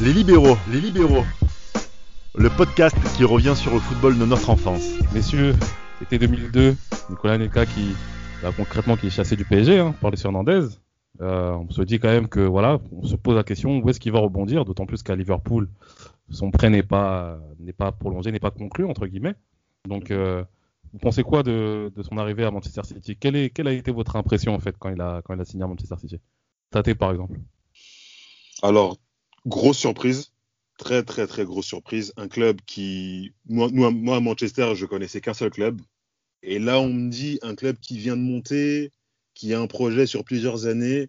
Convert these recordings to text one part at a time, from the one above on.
Les libéraux, les libéraux. Le podcast qui revient sur le football de notre enfance. Messieurs, c'était 2002. Nicolas Anelka qui, bah, concrètement, qui est chassé du PSG hein, par les Fernandez. Euh, on se dit quand même que voilà, on se pose la question où est-ce qu'il va rebondir, d'autant plus qu'à Liverpool, son prêt n'est pas n'est pas prolongé, n'est pas conclu entre guillemets. Donc, euh, vous pensez quoi de, de, son arrivée à Manchester City? Quelle, est, quelle a été votre impression en fait quand il a quand il a signé à Manchester City? Tate par exemple. Alors, grosse surprise, très très très grosse surprise. Un club qui, moi, moi à Manchester, je connaissais qu'un seul club, et là on me dit un club qui vient de monter, qui a un projet sur plusieurs années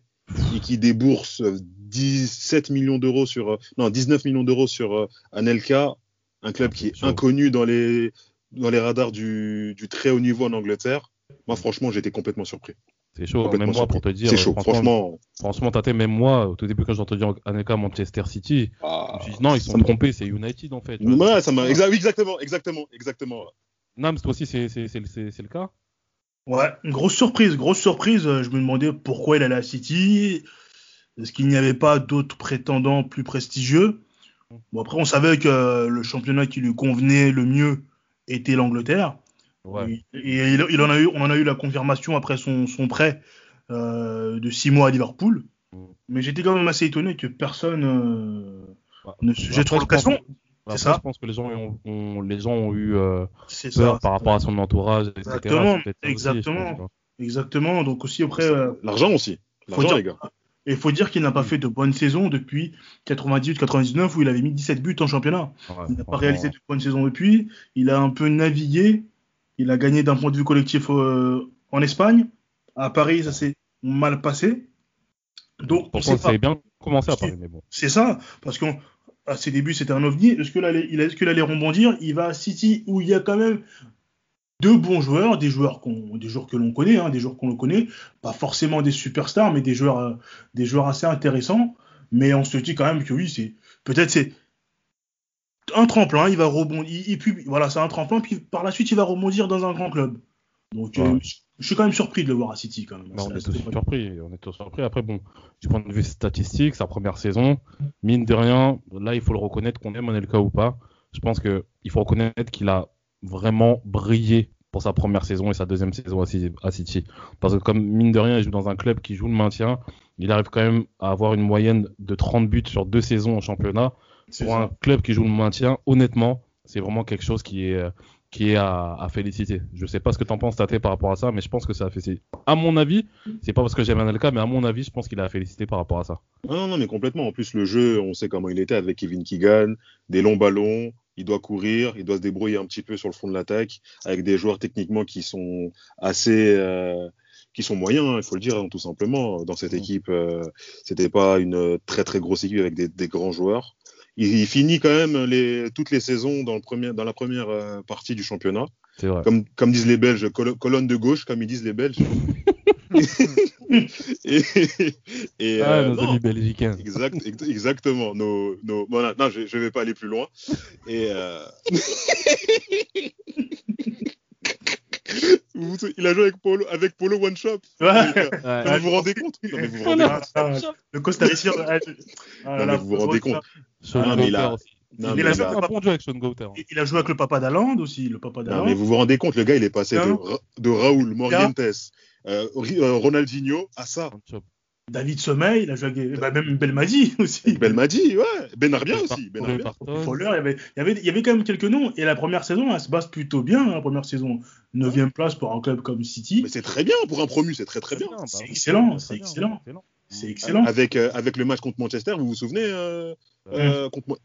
et qui débourse 17 millions d'euros sur, non 19 millions d'euros sur euh, Anelka, un club qui est inconnu dans les dans les radars du, du très haut niveau en Angleterre. Moi franchement j'étais complètement surpris. C'est chaud, même moi pour te dire. C'est chaud, franchement. Franchement, t'as même moi, au tout début quand j'ai entendu Anelka Manchester City, ah, je me dit, non, ils sont trompés, c'est United en fait. Ouais, ça m'a exactement, exactement, exactement. Nams, toi aussi, c'est le cas Ouais, une grosse surprise, grosse surprise. Je me demandais pourquoi il allait à City. Est-ce qu'il n'y avait pas d'autres prétendants plus prestigieux? Bon, après, on savait que le championnat qui lui convenait le mieux était l'Angleterre. Ouais. Et, il, en a eu, on en a eu la confirmation après son, son prêt euh, de six mois à Liverpool. Mm. Mais j'étais quand même assez étonné que personne euh, bah, ne se jette trop l'occasion. C'est ça. Je pense que les gens ont, les gens ont eu euh, peur par rapport à son entourage, etc. Exactement, exactement, exactement. Donc aussi après. Euh, l'argent aussi. L'argent, les gars. Et il faut dire qu'il n'a pas fait de bonne saison depuis 98-99 où il avait mis 17 buts en championnat. il n'a pas réalisé de bonne saison depuis. Il a un peu navigué. Il a gagné d'un point de vue collectif euh, en Espagne. À Paris, ça s'est mal passé. Donc, Pourtant, ça bien commencé à Paris, mais bon. C'est ça, parce qu'à ses débuts, c'était un ovni. Est-ce qu'il allait, est allait rebondir? Il va à City où il y a quand même deux bons joueurs, des joueurs, des joueurs que l'on connaît, hein, des joueurs qu'on connaît, pas forcément des superstars, mais des joueurs, euh, des joueurs assez intéressants. Mais on se dit quand même que oui, c'est peut-être c'est un tremplin, il va rebondir, et puis voilà, c'est un tremplin, puis par la suite il va rebondir dans un grand club. Donc euh, je suis quand même surpris de le voir à City quand même. on est tous surpris, on est tous surpris. Après bon, du point de vue statistique, sa première saison, mine de rien, là il faut le reconnaître qu'on aime Anelka ou pas. Je pense que il faut reconnaître qu'il a vraiment brillé pour sa première saison et sa deuxième saison à City. Parce que comme mine de rien, il joue dans un club qui joue le maintien, il arrive quand même à avoir une moyenne de 30 buts sur deux saisons en championnat. Pour un club qui joue le maintien, honnêtement, c'est vraiment quelque chose qui est qui est à, à féliciter. Je sais pas ce que tu en penses, Tate, par rapport à ça, mais je pense que ça a fait. À mon avis, c'est pas parce que j'aime Anelka, mais à mon avis, je pense qu'il a à féliciter par rapport à ça. Non, non, mais complètement. En plus, le jeu, on sait comment il était avec Kevin Keegan, des longs ballons, il doit courir, il doit se débrouiller un petit peu sur le fond de l'attaque, avec des joueurs techniquement qui sont assez, euh, qui sont moyens, hein, il faut le dire hein, tout simplement. Dans cette mmh. équipe, euh, c'était pas une très très grosse équipe avec des, des grands joueurs. Il, il, finit quand même les, toutes les saisons dans, le premier, dans la première euh, partie du championnat. Vrai. Comme, comme disent les Belges, colonne de gauche, comme ils disent les Belges. et, et, ah, euh, nos amis belgicains. Exact, exactement. Nos, nos, bon, non, je ne vais pas aller plus loin. Et, euh... il a joué avec Polo, avec Polo One Shop. Ouais. ouais. Non, vous vous rendez compte non, mais vous vous rendez compte ah, Le Costa Rica. Ah, non, mais vous vous rendez compte non, mais il a... Non, il, a joué avec bon avec Sean Gauter. Il a joué avec le papa d'Aland aussi. Le papa non, mais vous vous rendez compte, le gars, il est passé de, de Raoul Morientes euh, euh, Ronaldinho à ça. David Sommeil, il a joué avec, bah, même Belmadi aussi. Belmadi, ouais. Benarbia aussi. Benarbia. Il y, avait, il, y avait, il y avait quand même quelques noms. Et la première saison, elle se base plutôt bien. Hein, la première saison, 9 place pour un club comme City. Mais c'est très bien pour un promu, c'est très très bien. C'est excellent, c'est excellent. C'est excellent. Avec, euh, avec le match contre Manchester, vous vous souvenez euh, euh, contre,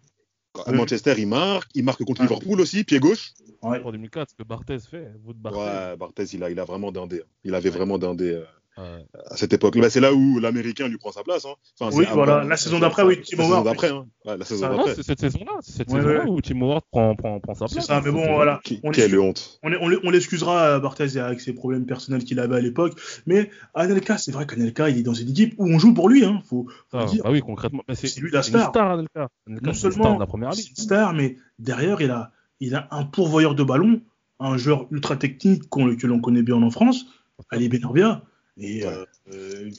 à Manchester, il marque. Il marque contre Liverpool aussi, pied gauche. Ouais. Pour 2004, ce que Barthez fait. Vous de Barthez. Ouais, Barthez, il, a, il a vraiment dindé. Il avait vraiment dindé. Euh, Ouais. à cette époque. Bah, c'est là où l'Américain lui prend sa place. Hein. Enfin, oui, voilà. La saison d'après, oui, Timo Ward. D'après, hein. ouais, la saison d'après. C'est cette saison-là, c'est cette ouais, saison-là ouais. où Timo Ward prend, prend, prend sa place. C'est ça, mais bon, voilà. on quelle honte. On, on l'excusera, Barthez, avec ses problèmes personnels qu'il avait à l'époque. Mais Anelka, c'est vrai qu'Anelka, il est dans une équipe où on joue pour lui. Hein. Faut, faut ah, dire. Bah oui, concrètement. C'est lui la star. Une star, Anelka. Anelka non seulement la première ligue. star, mais derrière, il a, il a un pourvoyeur de ballon, un joueur ultra technique qu que l'on connaît bien en France, Ali Benarbia. Et euh, euh,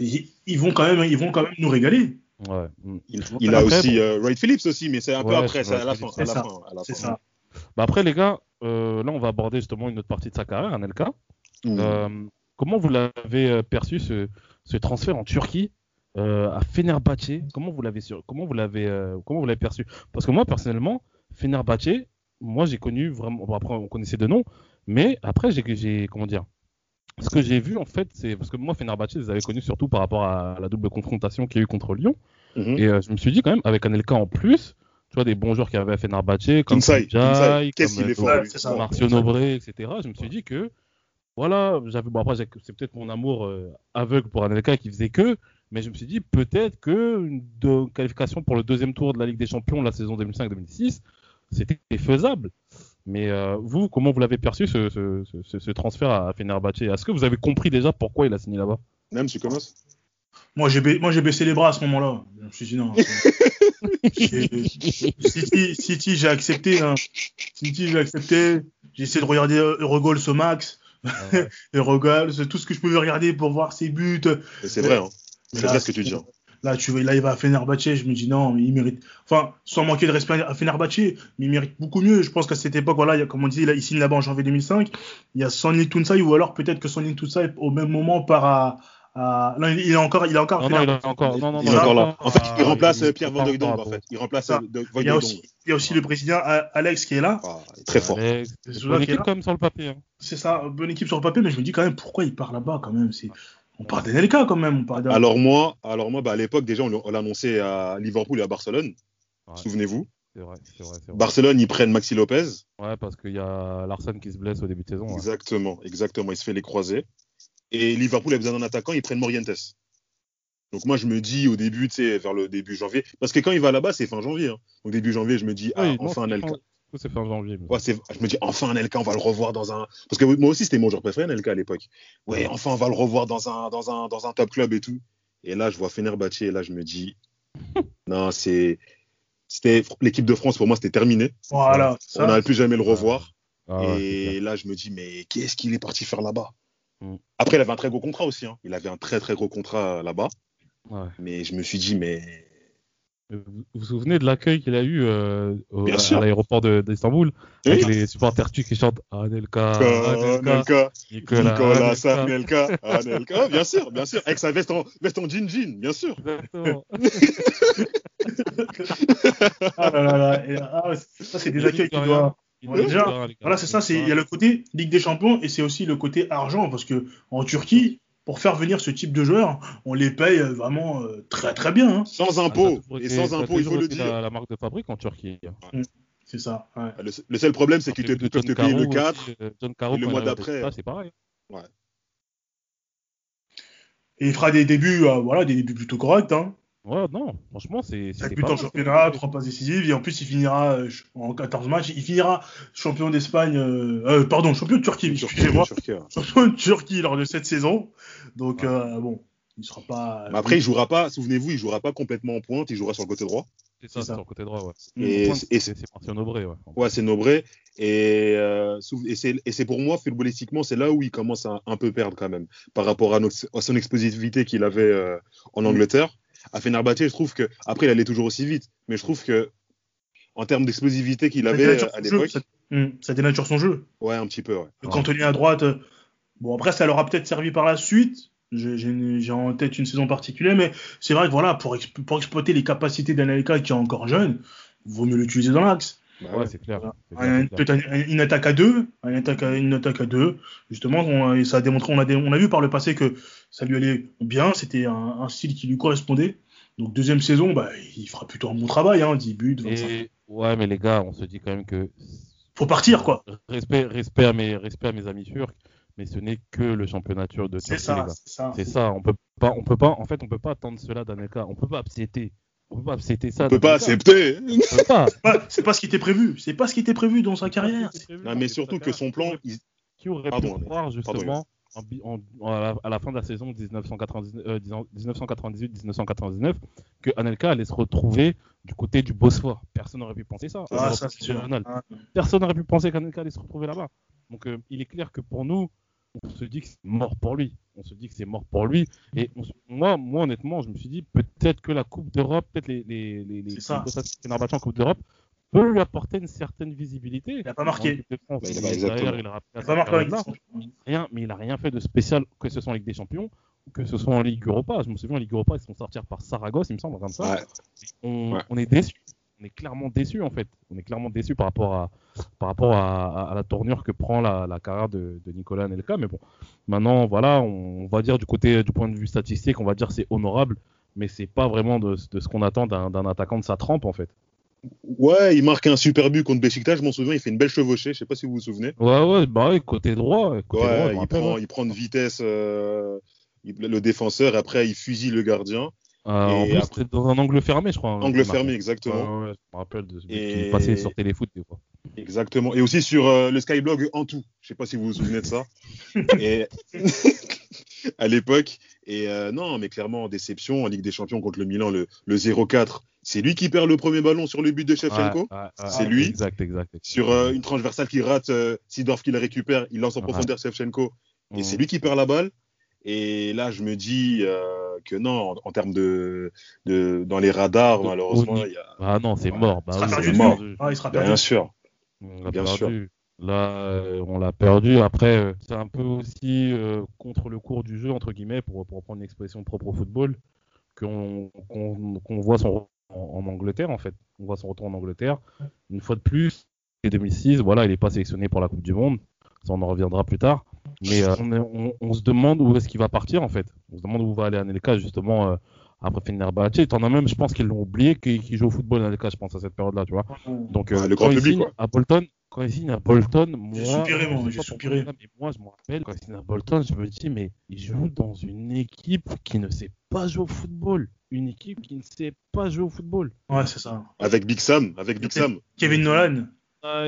ils, ils, vont quand même, ils vont quand même nous régaler. Ouais. Il, il a Après, aussi euh, Wright Phillips aussi, mais c'est un peu après, c'est à la fin. C'est ça. Bah après, les gars, euh, là, on va aborder justement une autre partie de sa carrière, Anelka. Mmh. Euh, comment vous l'avez perçu ce, ce transfert en Turquie euh, à Fenerbahçe? Comment vous l'avez sur- comment vous l'avez euh, comment vous l'avez perçu? Parce que moi personnellement, Fenerbahçe, moi j'ai connu vraiment. bon, après on connaissait de nom, mais après j'ai comment dire Ce que j'ai vu en fait, c'est parce que moi Fenerbahçe, je les avais connus surtout par rapport à la double confrontation qu'il y a eu contre Lyon. Mhm. Et euh, je me suis dit quand même avec Anelka en plus. Tu vois, des bons joueurs qu'il y avait à Fenerbahçe, comme qu'est-ce comme, qu'il est euh. Marcio Nobré, etc. Je me suis dit que, voilà, j'avais, bon après, j'ai- c'est peut-être mon amour euh, aveugle pour Anelka qui faisait que, mais je me suis dit peut-être que une de- qualification pour le deuxième tour de la Ligue des Champions la saison 2005-2006, c'était faisable. Mais euh, vous, comment vous l'avez perçu ce, ce, ce- ce- ce transfert à Fenerbahçe? Est-ce que vous avez compris déjà pourquoi il a signé là-bas? Même, tu commences Moi, j'ai ba- moi, j'ai baissé les bras à ce moment-là. Je me suis dit non. J'ai- City, City, j'ai accepté. Hein. City, j'ai accepté. J'ai essayé de regarder euh, Eurogoals au max. Ouais. Eurogoals, c'est tout ce que je pouvais regarder pour voir ses buts. Et C'est vrai, hein. C'est vrai ce que tu dis. Là, tu vois, là, il va à Fenerbahçe. Je me dis non, mais il mérite. Enfin, sans manquer de respect à Fenerbahçe, mais il mérite beaucoup mieux. Je pense qu'à cette époque, voilà, il y a, comme on dit, là, il signe là-bas en janvier 2005. Il y a Sonny Tunsai, ou alors peut-être que Sonny Tunsai, au même moment, part à. à... Non, il il est encore, il est encore. Non, non, il est encore. Non, non, Il non, est il encore là. En fait, il remplace euh, Pierre Van en fait. Il remplace euh, Van Il y a aussi, il y a aussi le président A- Alex qui est là. Ah, très fort. Alex, C'est est équipe même sur le papier. hein. C'est ça, bonne équipe sur le papier, mais je me dis quand même pourquoi il part là-bas quand même? C'est... On parle d'NLK quand même. On parle d'un- Alors moi, alors moi bah, à l'époque, déjà, on l'a- on l'a annoncé à Liverpool et à Barcelone. Ouais. Souvenez-vous. C'est vrai, c'est vrai, c'est vrai. Barcelone, ils prennent Maxi Lopez. Ouais, parce qu'il y a Larsen qui se blesse au début de saison. ouais. Exactement, exactement. Il se fait les croiser. Et Liverpool a besoin d'un attaquant, ils prennent Morientes. Donc moi, je me dis au début, tu sais, vers le début janvier, parce que quand il va là-bas, c'est fin janvier. hein. Donc début janvier, je me dis, ah, Oui, non, enfin un fin- C'est fin janvier. mais- Ouais, je me dis, enfin un LK, on va le revoir dans un. Parce que moi aussi, c'était mon joueur préféré, un LK à l'époque. Ouais, enfin, on va le revoir dans un, dans un, dans un top club et tout. Et là, je vois Fenerbahçe, et là, je me dis, non, c'est. C'était l'équipe de France pour moi, c'était terminé. Voilà. on n'allait plus jamais le revoir. Ah et là, je me dis, mais qu'est-ce qu'il est parti faire là-bas? Mm. Après, il avait un très gros contrat aussi. hein. Il avait un très très gros contrat là-bas. Ouais. Mais je me suis dit, mais Vous vous vous souvenez de l'accueil qu'il a eu euh, au- à, l'aéroport de- d'Istanbul? Oui. avec les supporters turcs qui chantent Anelka, Anelka, Anelka, Nicolas, Nicolas Anelka. Samuelka, Anelka, bien sûr, bien sûr, avec sa veste en, veste en jean jean, bien sûr. Exactement. Ah là là là. Et, ah, ça, c'est des accueils qui doivent. Ouais, déjà. Voilà, c'est ça. Il y a le côté Ligue des Champions et c'est aussi le côté argent parce que en Turquie, pour faire venir ce type de joueurs, on les paye vraiment euh, très très bien. hein. Sans impôts, et sans impôts, il faut le dire. La, la marque de fabrique en Turquie. C'est ça. ouais. Le, le seul problème, c'est qu'ils peuvent te payer le Caro 4. aussi, euh, Caro, et le mois d'après. C'est pareil. Et il fera des débuts, euh, voilà, des débuts plutôt corrects. Hein. Ouais, non, franchement, c'est. 5 c'était buts en championnat, c'était- 3 passes décisives, et en plus il finira euh, en 14 matchs, il finira champion d'Espagne, euh, euh, pardon, champion de Turquie, excusez-moi, champion de Turquie lors de cette saison. Donc euh, bon, il sera pas. Mais après, il jouera pas, souvenez-vous, il jouera pas complètement en pointe, il jouera sur le côté droit. C'est ça, C'est ça. sur le côté droit, ouais. Et- et- c'est Nobré, ouais. Ouais, c'est Nobré. Et, euh, et c'est pour moi, footballistiquement, c'est là où il commence à un peu perdre quand même, par rapport à, notre- à son explosivité qu'il avait euh, en Angleterre. À Fenerbahçe, je trouve que, après, il allait toujours aussi vite, mais je trouve que, en termes d'explosivité qu'il avait à l'époque, ça- ça dénature son jeu. ouais, un petit peu, ouais. Le. Cantonier à droite, euh, bon après ça leur a peut-être servi par la suite. J'ai- en tête une saison particulière, mais c'est vrai que voilà, pour, exp- pour exploiter les capacités d'Anelka qui est encore jeune, vaut mieux l'utiliser dans l'axe. Bah Ouais, c'est clair. Voilà. c'est clair, Un- c'est clair. Peut-être un- une attaque à deux, une attaque à, une attaque à deux. Justement, on, et ça a démontré, on a, dé- on a vu par le passé que ça lui allait bien, c'était un, un style qui lui correspondait. Donc deuxième saison, bah, il fera plutôt un bon travail, hein, 10 buts, 25. Et ouais, mais les gars, on se dit quand même que Faut partir quoi. respect, respect à mes, respect à mes amis turcs, mais ce n'est que le championnat turc de C'est Turquie, les ça, c'est ça. C'est ça. On peut pas, on peut pas. En fait, on peut pas attendre cela d'Anelka. On peut pas accepter. On peut pas accepter ça. On peut pas accepter. Pas. C'est pas ce qui était prévu. C'est pas ce qui était prévu dans sa carrière. Non, mais surtout que son plan, il- Qui aurait Pardon, pu croire justement en- en- à, la, à la fin de la saison 1999, euh, 1998-1999 que Anelka allait se retrouver du côté du Bosphore. Personne n'aurait pu penser ça. Ah. Ah, Personne n'aurait pu penser qu'Anelka allait se retrouver là-bas. Donc euh, il est clair que pour nous, on se dit que c'est mort pour lui. On se dit que c'est mort pour lui. Et on moi, moi, honnêtement, je me suis dit peut-être que la Coupe d'Europe, peut-être les, les, les, les, en Coupe d'Europe peut lui apporter une certaine visibilité. Il a pas marqué. En France, Bah, il a il derrière, a Il pas marqué rien, mais il a rien fait de spécial, que ce soit en Ligue des Champions ou que ce soit en Ligue Europa. Je me souviens en Ligue Europa, ils se font sortir par Saragosse, il me semble, comme ça. Ouais. On, Ouais. on est déçu. On est clairement déçu en fait. On est clairement déçu par rapport à par rapport à, à- à la tournure que prend la, la carrière de, de Nicolas Anelka. Mais bon, maintenant voilà, on, on va dire du côté du point de vue statistique, on va dire c'est honorable, mais c'est pas vraiment de, de ce qu'on attend d'un attaquant de sa trempe en fait. Ouais, il marque un super but contre Besiktas, je m'en souviens, il fait une belle chevauchée, je sais pas si vous vous souvenez. Ouais ouais, bah ouais, côté droit, côté Ouais, il prend, ouais. il prend de vitesse euh, il- le défenseur, et après il fusille le gardien. Euh, en plus, après- c'était dans un angle fermé, je crois. Angle fermé, exactement. Ouais, ouais, je me rappelle de Et- qui passait sur Téléfoot des fois. Exactement. Et aussi sur euh, le Skyblog en tout. Je sais pas si vous vous souvenez de ça. et à l'époque. Et euh, non, mais clairement, déception en Ligue des Champions contre le Milan, le, le 0-4. C'est lui qui perd le premier ballon sur le but de Shevchenko. C'est lui. Exact, exact. exact. Sur une transversale qui rate, Sidorf qui la récupère, il lance en profondeur Shevchenko. Et c'est lui qui perd la balle. Et là, je me dis euh, que non, en, en termes de, de. Dans les radars, malheureusement, il y a. Ah non, c'est Ouais. mort. Bah Il sera oui, perdu mort. perdu. Ah, il sera perdu. Bien sûr. On l'a Bien perdu. Là, euh, on l'a perdu. Après, euh, c'est un peu aussi euh, contre le cours du jeu, entre guillemets, pour, pour reprendre une expression propre au football, qu'on voit son retour en, en Angleterre, en fait. On voit son retour en Angleterre. Une fois de plus, en 2006, voilà, il n'est pas sélectionné pour la Coupe du Monde. Ça, on en reviendra plus tard. Mais euh, on, est- on- on se demande où est-ce qu'il va partir, en fait. On se demande où va aller Anelka, justement, euh, après Fenerbahçe. T'en as même, je pense qu'ils l'ont oublié, qu'il joue au football, Anelka, je pense, à cette période-là, tu vois. Donc, Ouais, euh, le grand quand il public, signe quoi. à Bolton, quand il signe à Bolton, moi, J'ai soupiré, moi, je soupiré. mais moi, je me rappelle, quand il signe à Bolton, je me dis, mais il joue dans une équipe qui ne sait pas jouer au football. Une équipe qui ne sait pas jouer au football. Ouais, c'est ça. Avec Big Sam. Avec Big Sam. Kevin Nolan.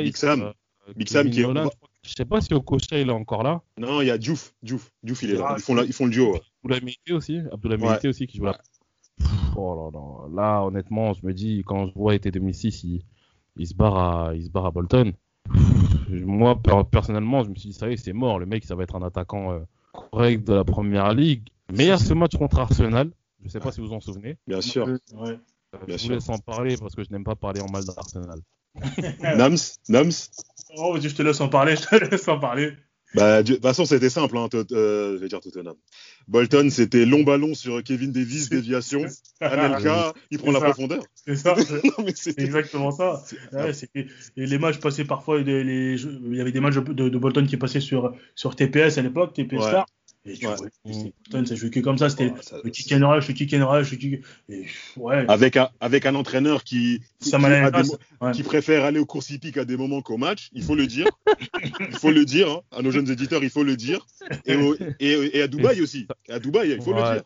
Big Sam. Euh, Big Sam qui est- Nolan, je sais pas si Okocha il est encore là. Non, il y a Diouf. Diouf, Diouf il est là. Ah, Ils font, la- ils font le duo. Abdoulaye aussi. Abdoulaye Ouais. Aussi qui joue là. Oh là là. Là, honnêtement, je me dis, quand je vois été 2006, il, il se barre à, il se barre à Bolton. Moi, per- personnellement, je me suis dit, ça y est, c'est mort. Le mec, ça va être un attaquant euh, correct de la première ligue. Mais il y a ce match contre Arsenal. Je sais pas si vous vous en souvenez. Bien sûr. Ouais. Bien je sûr. vous laisse en parler parce que je n'aime pas parler en mal d'Arsenal. Nams, Nams. Oh, vas-y, je te laisse en parler, je te laisse en parler. Bah, de toute façon, c'était simple. Hein, euh, je vais dire Tottenham. Bolton, c'était long ballon sur Kevin Davis, déviation. Anelka, il prend la ça. profondeur. C'est ça. non, mais C'est exactement ça. Ouais, et les matchs passaient parfois, les il y avait des matchs de, de Bolton qui passaient sur, sur TPS à l'époque, TPS Ouais. Star. Et tu Ouais. vois, Bolton, ça jouait que comme ça, c'était Ouais, ça- le kick and rush, le kick and rush, le kick. Et, ouais, Avec un, avec un entraîneur qui, qui, ça qui m'a a l'air des mo- ouais. qui préfère aller aux courses hippiques à des moments qu'au match, il faut le dire. il faut le dire, hein. à nos jeunes éditeurs, il faut le dire. Et, au- et, et à Dubaï aussi. Et à Dubaï, il faut Ouais. le dire.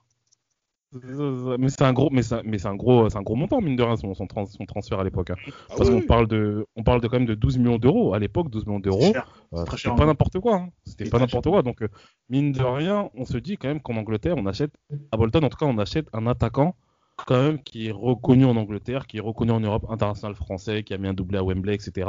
Mais c'est un gros, mais c'est mais c'est un gros, c'est un gros montant mine de rien son, son, trans- son transfert à l'époque. hein. Ah Parce oui, qu'on parle de, on parle de quand même de 12 millions d'euros à l'époque, 12 millions d'euros. Euh, C'était pas hein. n'importe quoi. hein. C'était pas n'importe quoi. Donc, euh, mine de rien, on se dit quand même qu'en Angleterre, on achète, à Bolton, en tout cas, on achète un attaquant quand même qui est reconnu en Angleterre, qui est reconnu en Europe, international français, qui a mis un doublé à Wembley, etc.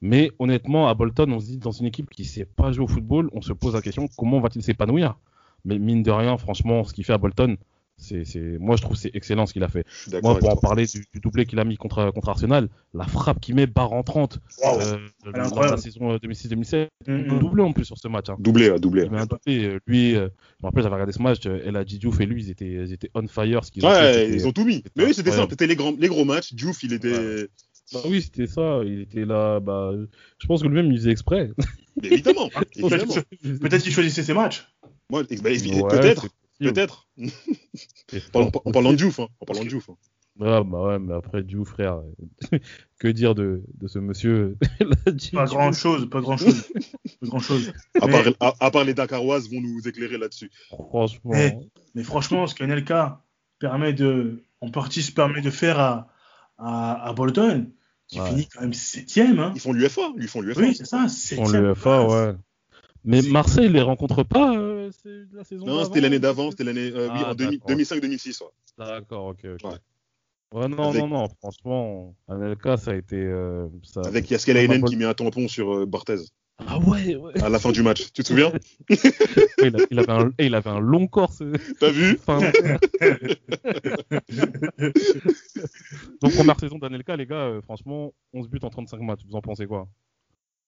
Mais honnêtement, à Bolton, on se dit dans une équipe qui sait pas jouer au football, on se pose la question comment va-t-il s'épanouir? Mais mine de rien, franchement, ce qu'il fait à Bolton, c'est, c'est, moi je trouve que c'est excellent ce qu'il a fait. Moi, pour parler du, du doublé qu'il a mis contre, contre Arsenal, la frappe qu'il met barre en 30 Waouh. euh, la saison euh, 2006-2007, Mm, il a mm. doublé en plus sur ce match. Hein. Doublé, ouais, doublé. Il met un doublé. euh, Lui, euh, je me rappelle, j'avais regardé ce match, euh, El Hadji Diouf et lui, ils étaient, ils étaient on fire. Ce qu'ils ont fait, Ouais, ils ont tout mis. Mais oui, c'était incroyable. simple. C'était les grands, les gros matchs. Diouf, il était. Ouais. Bah oui, c'était ça. Il était là. Bah, je pense que lui-même, il faisait exprès. Mais évidemment. Évidemment. Peut-être qu'il choisissait ses matchs. Moi, bah, Ouais, peut-être. Peut-être. En, parlant de. Diouf. Hein. En parlant de Diouf. hein. Ah, bah ouais, mais après, Diouf, frère. que dire de, de ce monsieur? Pas grand chose, pas grand chose. pas grand chose. À, Mais- part, à, à part les Dakaroises vont nous éclairer là-dessus. Franchement. Eh, Mais franchement, ce qu'Anelka permet de, en partie se permet de faire à, à, à Bolton, qui Ouais. finit quand même septième, hein. Ils font l'UFA. Ils font l'UFA. Oui, c'est ça, septième. le FA, place. ouais. Mais Marseille, il les rencontre pas euh, la saison Non, c'était l'année d'avant. C'était l'année euh, oui, Ah, en 2000 d'accord. 2005-2006. ouais. D'accord, ok, ok. Ouais. Ouais, non, Avec- non, non, franchement, Anelka, ça a été. euh, ça... Avec Yaskelainen qui met un tampon sur euh, Barthez. Ah ouais, ouais. à la fin du match. Tu te souviens il, a- il avait un, et il avait un long corps. T'as vu Enfin, Donc première saison d'Anelka, les gars, euh, franchement, 11 buts en 35 matchs. Vous en pensez quoi?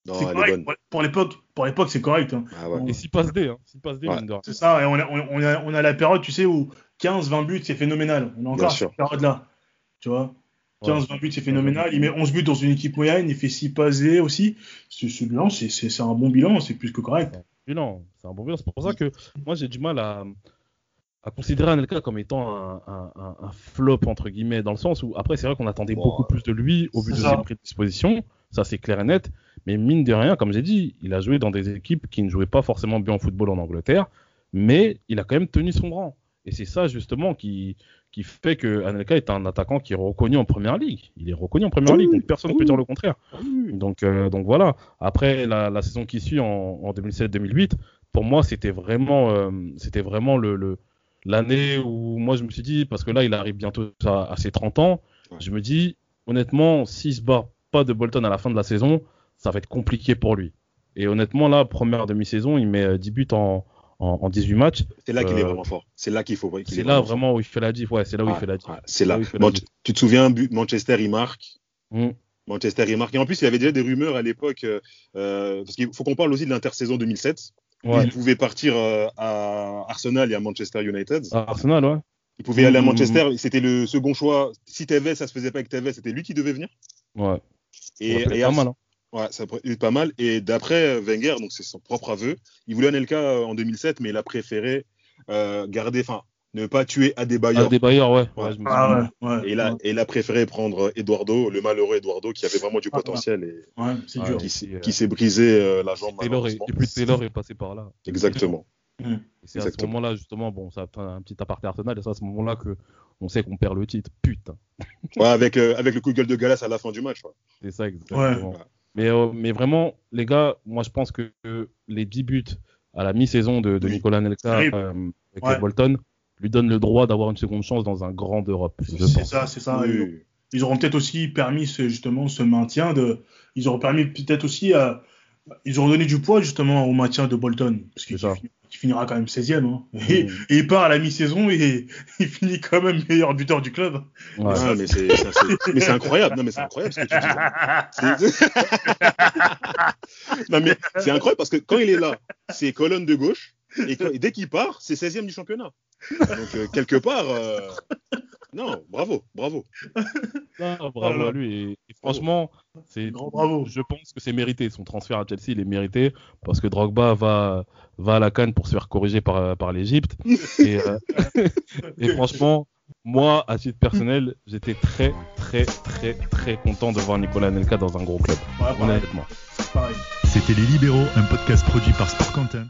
Non, C'est elle est correct. bonne. Pour- l'époque, pour l'époque, c'est correct. hein. Ah ouais. Et 6 passes D, hein. 6 passes D, Ouais. mine de rien. C'est ça, et on a, on, a, on a la période, tu sais, où 15-20 buts, c'est phénoménal. On a encore cette période-là. Tu vois Ouais. 15-20 buts, c'est phénoménal. Il met 11 buts dans une équipe moyenne, il fait 6 passes D aussi. Ce, ce bilan, c'est- c'est c'est un bon bilan, c'est plus que correct. bilan. C'est un bon bilan. C'est pour ça que moi, j'ai du mal à, à considérer Anelka comme étant un, un- un- un flop, entre guillemets, dans le sens où, après, c'est vrai qu'on attendait Bon, beaucoup plus de lui au vu de ça. ses prédispositions. Ça, c'est clair et net. Mais mine de rien, comme j'ai dit, il a joué dans des équipes qui ne jouaient pas forcément bien au football en Angleterre, mais il a quand même tenu son rang. Et c'est ça, justement, qui, qui fait que Anelka est un attaquant qui est reconnu en première ligue. Il est reconnu en première ligue, donc personne ne peut dire le contraire. Donc, euh, donc voilà. Après la, la saison qui suit en, en 2007-2008, pour moi, c'était vraiment, euh, c'était vraiment le, le- l'année où moi je me suis dit, parce que là, il arrive bientôt à, à ses 30 ans, Ouais. je me dis, honnêtement, s'il se bat pas de Bolton à la fin de la saison, ça va être compliqué pour lui. Et honnêtement, là, première demi-saison, il met euh, 10 buts en, en, en 18 matchs. C'est là qu'il est Euh, vraiment fort. C'est là qu'il faut qu'il C'est est là fort. vraiment où il fait la diff. Ouais, c'est là où il Ouais, fait la diff. ouais, c'est là. diff. tu, te souviens, but- Manchester, il marque. Mm. Manchester, il marque. Et en plus, il y avait déjà des rumeurs à l'époque, euh, euh, parce qu'il faut qu'on parle aussi de l'intersaison 2007. Ouais. Il pouvait partir euh, à Arsenal et à Manchester United. À Arsenal, ouais. Il pouvait aller à Mm, Manchester. C'était le second choix. Si Tevez, ça se faisait pas avec Tevez, c'était lui qui devait venir. Ouais. Et, Ça et pas mal. hein. Ouais, ça pourrait être pas mal. Et d'après Wenger, donc c'est son propre aveu, il voulait Anelka euh, en 2007, mais il a préféré euh, garder, enfin, ne pas tuer Adebayor. Ah, bailleurs, ouais. Ouais. Ah ouais, ouais. Et il a, et il a préféré prendre Eduardo, le malheureux Eduardo, qui avait vraiment du Ah, potentiel et Ouais, c'est Ouais. dur. qui, s'est- euh, brisé euh, la jambe. Taylor est, malheureusement. et puis Taylor est passé par là. Exactement. Et c'est à ce moment-là, justement, bon, ça a un petit aparté Arsenal, et c'est à ce moment-là que on sait qu'on perd le titre. Putain, Ouais, avec, euh, avec le coup de gueule de Galas à la fin du match. ouais. c'est ça exactement. Ouais. Mais, euh, mais vraiment, les gars, moi je pense que les 10 buts à la mi-saison de, de Oui. Nicolas Nelka euh, avec Bolton lui donne le droit d'avoir une seconde chance dans un grand d'Europe. je C'est ça, c'est ça. Oui. Ils auront peut-être aussi permis ce, justement ce maintien de. Ils auront permis peut-être aussi à. Ils auront donné du poids justement au maintien de Bolton, parce qu'il Ça. finira- il finira quand même 16e. Hein. Et, Mm. et il part à la mi-saison et il finit quand même meilleur buteur du club. Ouais. Ah, mais c'est ça, c'est- mais c'est incroyable. Non, mais c'est incroyable ce que tu dis. C'est- non, mais c'est incroyable parce que quand il est là, c'est colonne de gauche. Et, quand- et dès qu'il part, c'est 16e du championnat. Donc, euh, quelque part. euh, Non, bravo, bravo. Ah, bravo à lui. Et, et franchement, c'est Grand bravo. Je pense que c'est mérité. Son transfert à Chelsea, il est mérité parce que Drogba va, va à la canne pour se faire corriger par, par l'Égypte. Et, euh, et franchement, moi, à titre personnel, j'étais très, très, très, très content de voir Nicolas Nelka dans un gros club. Ouais, Honnêtement. pareil. C'était Les Libéraux, un podcast produit par Sport Content.